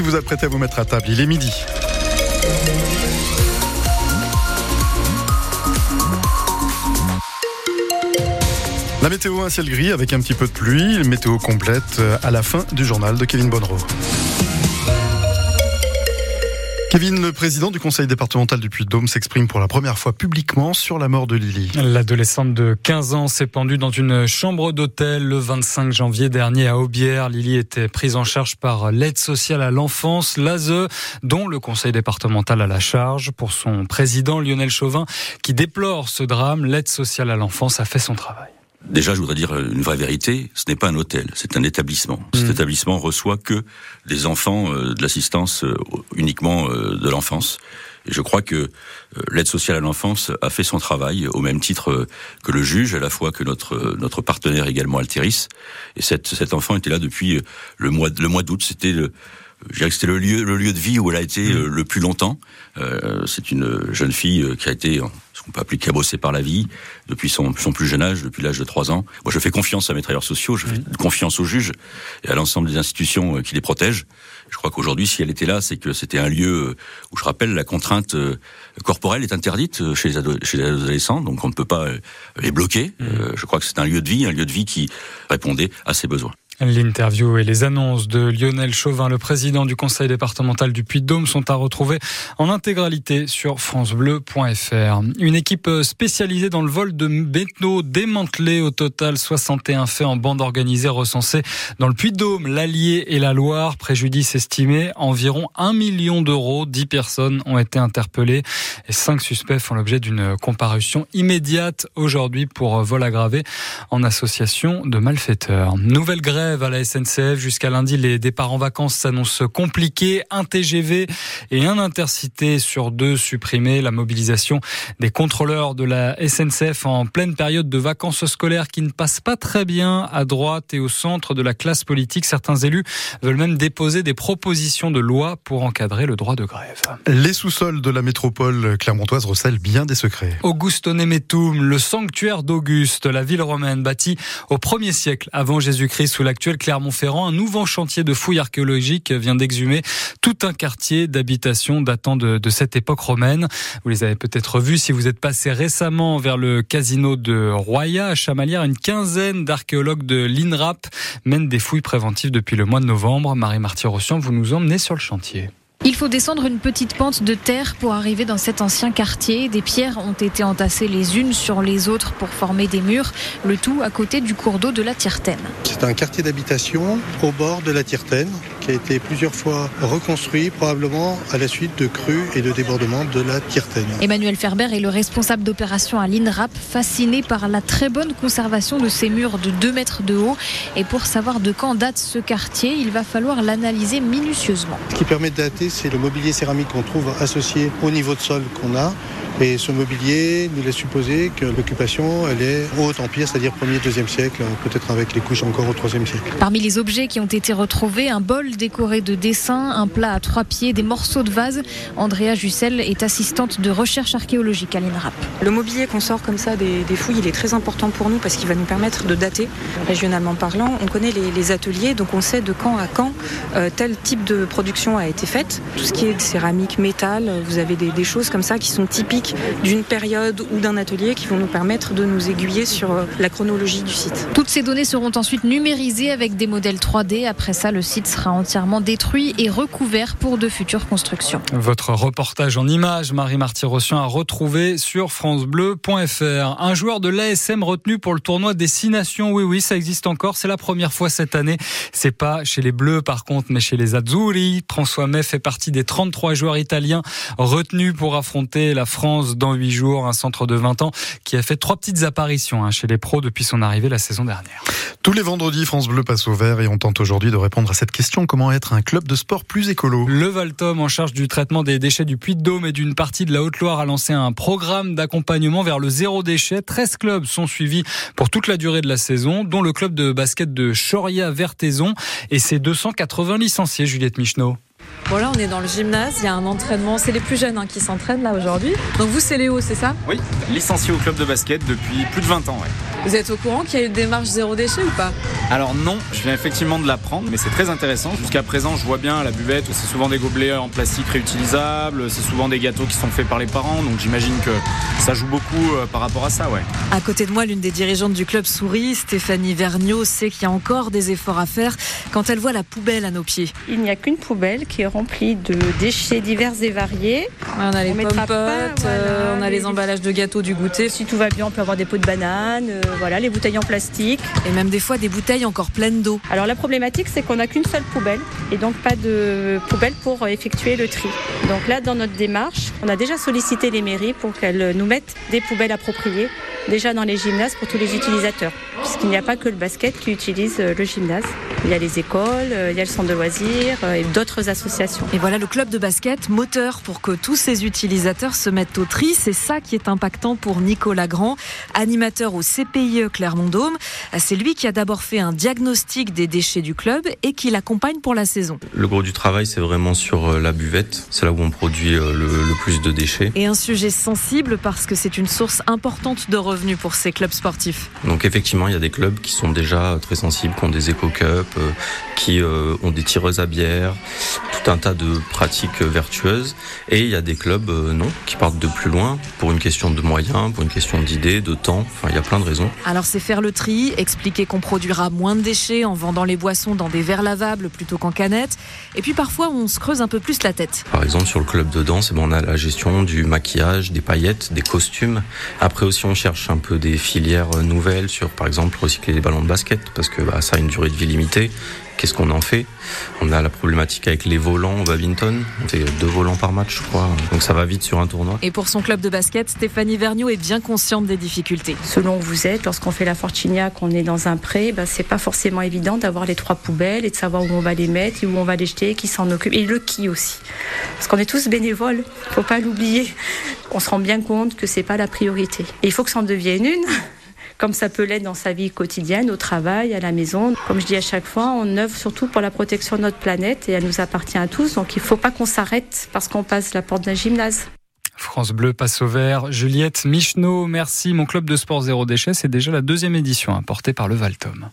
si vous apprêtez à vous mettre à table. Il est midi. La météo, un ciel gris avec un petit peu de pluie. Météo complète à la fin du journal de Kevin Bonneau. Kevin, le président du conseil départemental du Puy-de-Dôme, s'exprime pour la première fois publiquement sur la mort de Lily. L'adolescente de 15 ans s'est pendue dans une chambre d'hôtel le 25 janvier dernier à Aubière. Lily était prise en charge par l'aide sociale à l'enfance, l'ASE, dont le conseil départemental a la charge. Pour son président Lionel Chauvin, qui déplore ce drame, l'aide sociale à l'enfance a fait son travail. Déjà, je voudrais dire une vraie vérité. Ce n'est pas un hôtel, c'est un établissement. Cet mmh. établissement reçoit que des enfants euh, de l'assistance euh, uniquement euh, de l'enfance. Et je crois que l'aide sociale à l'enfance a fait son travail au même titre que le juge, à la fois que notre notre partenaire également Altiris. Et cet cet enfant était là depuis le mois le mois d'août. C'était le je dirais que c'était le lieu, le lieu de vie où elle a été mmh. le plus longtemps. Euh, c'est une jeune fille qui a été qu'on peut appeler cabossée par la vie depuis son, son plus jeune âge, depuis l'âge de 3 ans. Moi, je fais confiance à mes travailleurs sociaux, je fais mmh. confiance aux juges et à l'ensemble des institutions euh, qui les protègent. Je crois qu'aujourd'hui, si elle était là, c'est que c'était un lieu où, je rappelle, la contrainte euh, corporelle est interdite chez les, chez les adolescents, donc on ne peut pas les bloquer. Mmh. Je crois que c'est un lieu de vie, un lieu de vie qui répondait à ses besoins. L'interview et les annonces de Lionel Chauvin, le président du conseil départemental du Puy-de-Dôme, sont à retrouver en intégralité sur francebleu.fr. Une équipe spécialisée dans le vol de métaux démantelés au total 61 faits en bande organisée recensés dans le Puy-de-Dôme, l'Allier et la Loire. Préjudice estimé environ 1 million d'euros. 10 personnes ont été interpellées et 5 suspects font l'objet d'une comparution immédiate aujourd'hui pour vol aggravé en association de malfaiteurs. À la SNCF. Jusqu'à lundi, les départs en vacances s'annoncent compliqués. Un TGV et un intercité sur deux supprimés. La mobilisation des contrôleurs de la SNCF en pleine période de vacances scolaires qui ne passe pas très bien à droite et au centre de la classe politique. Certains élus veulent même déposer des propositions de loi pour encadrer le droit de grève. Les sous-sols de la métropole clermontoise recèlent bien des secrets. Auguste Nemetum, le sanctuaire d'Auguste, la ville romaine bâtie au 1er siècle avant Jésus-Christ sous la Clermont-Ferrand, un nouveau chantier de fouilles archéologiques vient d'exhumer tout un quartier d'habitation datant de, cette époque romaine. Vous les avez peut-être vus si vous êtes passé récemment vers le casino de Roya à Chamalières. Une quinzaine d'archéologues de l'INRAP mènent des fouilles préventives depuis le mois de novembre. Marie-Marty-Rossian, vous nous emmenez sur le chantier. Il faut descendre une petite pente de terre pour arriver dans cet ancien quartier. Des pierres ont été entassées les unes sur les autres pour former des murs, le tout à côté du cours d'eau de la Tirtaine. C'est un quartier d'habitation au bord de la Tirtaine qui a été plusieurs fois reconstruit, probablement à la suite de crues et de débordements de la Tirtaine. Emmanuel Ferber est le responsable d'opération à l'INRAP, fasciné par la très bonne conservation de ces murs de 2 mètres de haut. Et pour savoir de quand date ce quartier, il va falloir l'analyser minutieusement. Ce qui permet de dater c'est le mobilier céramique qu'on trouve associé au niveau de sol qu'on a. Et ce mobilier nous laisse supposer que l'occupation, elle est au Haut Empire, c'est-à-dire 1er, 2e siècle, peut-être avec les couches encore au 3e siècle. Parmi les objets qui ont été retrouvés, un bol décoré de dessins, un plat à trois pieds, des morceaux de vase. Andrea Jussel est assistante de recherche archéologique à l'INRAP. Le mobilier qu'on sort comme ça des, fouilles, il est très important pour nous parce qu'il va nous permettre de dater, régionalement parlant. On connaît les, ateliers, donc on sait de quand à quand euh, tel type de production a été faite. Tout ce qui est céramique, métal, vous avez des choses comme ça qui sont typiques d'une période ou d'un atelier qui vont nous permettre de nous aiguiller sur euh, la chronologie du site. Toutes ces données seront ensuite numérisées avec des modèles 3D. Après ça, le site sera entièrement détruit et recouvert pour de futures constructions. Votre reportage en images, Marie-Marty Rossian, a retrouvé sur francebleu.fr. Un joueur de l'ASM retenu pour le tournoi Destination. Oui, oui, ça existe encore. C'est la première fois cette année. C'est pas chez les Bleus, par contre, mais chez les Azzurri. François May fait partie des 33 joueurs italiens retenus pour affronter la France dans huit jours, un centre de 20 ans qui a fait trois petites apparitions hein, chez les pros depuis son arrivée la saison dernière. Tous les vendredis, France Bleu passe au vert et on tente aujourd'hui de répondre à cette question comment être un club de sport plus écolo? Le Valtom, en charge du traitement des déchets du Puy-de-Dôme et d'une partie de la Haute-Loire, a lancé un programme d'accompagnement vers le zéro déchet. 13 clubs sont suivis pour toute la durée de la saison, dont le club de basket de Choria-Vertaison et ses 280 licenciés, Juliette Michneau. Voilà, on est dans le gymnase, il y a un entraînement, c'est les plus jeunes hein, qui s'entraînent là aujourd'hui. Donc vous c'est Léo, c'est ça? Oui, licencié au club de basket depuis plus de 20 ans. Vous êtes au courant qu'il y a une démarche zéro déchet ou pas? Alors non, je viens effectivement de l'apprendre, mais c'est très intéressant. Jusqu'à présent, je vois bien la buvette, c'est souvent des gobelets en plastique réutilisables, c'est souvent des gâteaux qui sont faits par les parents, donc j'imagine que ça joue beaucoup euh, par rapport à ça, ouais. À côté de moi, l'une des dirigeantes du club sourit, Stéphanie Vergniaud, sait qu'il y a encore des efforts à faire quand elle voit la poubelle à nos pieds. Il n'y a qu'une poubelle qui est remplie de déchets divers et variés. on a les On pommes potes, pas, euh, voilà, on a les les- emballages de gâteaux du goûter. Si tout va bien, on peut avoir des pots de bananes, euh, voilà, les bouteilles en plastique. Et même des fois des bouteilles encore pleines d'eau. Alors la problématique, c'est qu'on n'a qu'une seule poubelle et donc pas de poubelle pour effectuer le tri. Donc là, dans notre démarche, on a déjà sollicité les mairies pour qu'elles nous mettent des poubelles appropriées déjà dans les gymnases pour tous les utilisateurs. Puisqu'il n'y a pas que le basket qui utilise euh, le gymnase. Il y a les écoles, euh, il y a le centre de loisirs euh, et d'autres associations. Et voilà le club de basket, moteur pour que tous ces utilisateurs se mettent au tri. C'est ça qui est impactant pour Nicolas Grand, animateur au CPIE Clermont-Dôme. C'est lui qui a d'abord fait un diagnostic des déchets du club et qui l'accompagne pour la saison. Le gros du travail, c'est vraiment sur euh, la buvette. C'est là où on produit euh, le, le plus de déchets. Et un sujet sensible parce que c'est une source importante de revenus pour ces clubs sportifs. Donc effectivement, il y a des clubs qui sont déjà très sensibles, qui ont des éco-cups, euh, qui ont des tireuses à bière, tout un tas de pratiques vertueuses. Et il y a des clubs, euh, non, qui partent de plus loin pour une question de moyens, pour une question d'idées, de temps. Enfin, il y a plein de raisons. Alors c'est faire le tri, expliquer qu'on produira moins de déchets en vendant les boissons dans des verres lavables plutôt qu'en canettes. Et puis parfois on se creuse un peu plus la tête. Par exemple, sur le club de danse, eh ben, on a la gestion du maquillage, des paillettes, des costumes. Après aussi, on cherche un peu des filières nouvelles sur, par exemple, recycler les ballons de basket, parce que bah, ça a une durée de vie limitée. Qu'est-ce qu'on en fait? On a la problématique avec les volants au badminton. On fait deux volants par match, je crois. Donc ça va vite sur un tournoi. Et pour son club de basket, Stéphanie Vergniaud est bien consciente des difficultés. Selon où vous êtes, lorsqu'on fait la Fortinia, qu'on est dans un pré, ben, c'est pas forcément évident d'avoir les trois poubelles et de savoir où on va les mettre et où on va les jeter, qui s'en occupe et le qui aussi. Parce qu'on est tous bénévoles, faut pas l'oublier. On se rend bien compte que c'est pas la priorité. Et il faut que ça en devienne une. Comme ça peut l'être dans sa vie quotidienne, au travail, à la maison. Comme je dis à chaque fois, on œuvre surtout pour la protection de notre planète et elle nous appartient à tous. Donc il ne faut pas qu'on s'arrête parce qu'on passe la porte d'un gymnase. France Bleu passe au vert. Juliette Michneau, merci. Mon club de sport zéro déchet, c'est déjà la deuxième édition, hein, portée par le Valtom.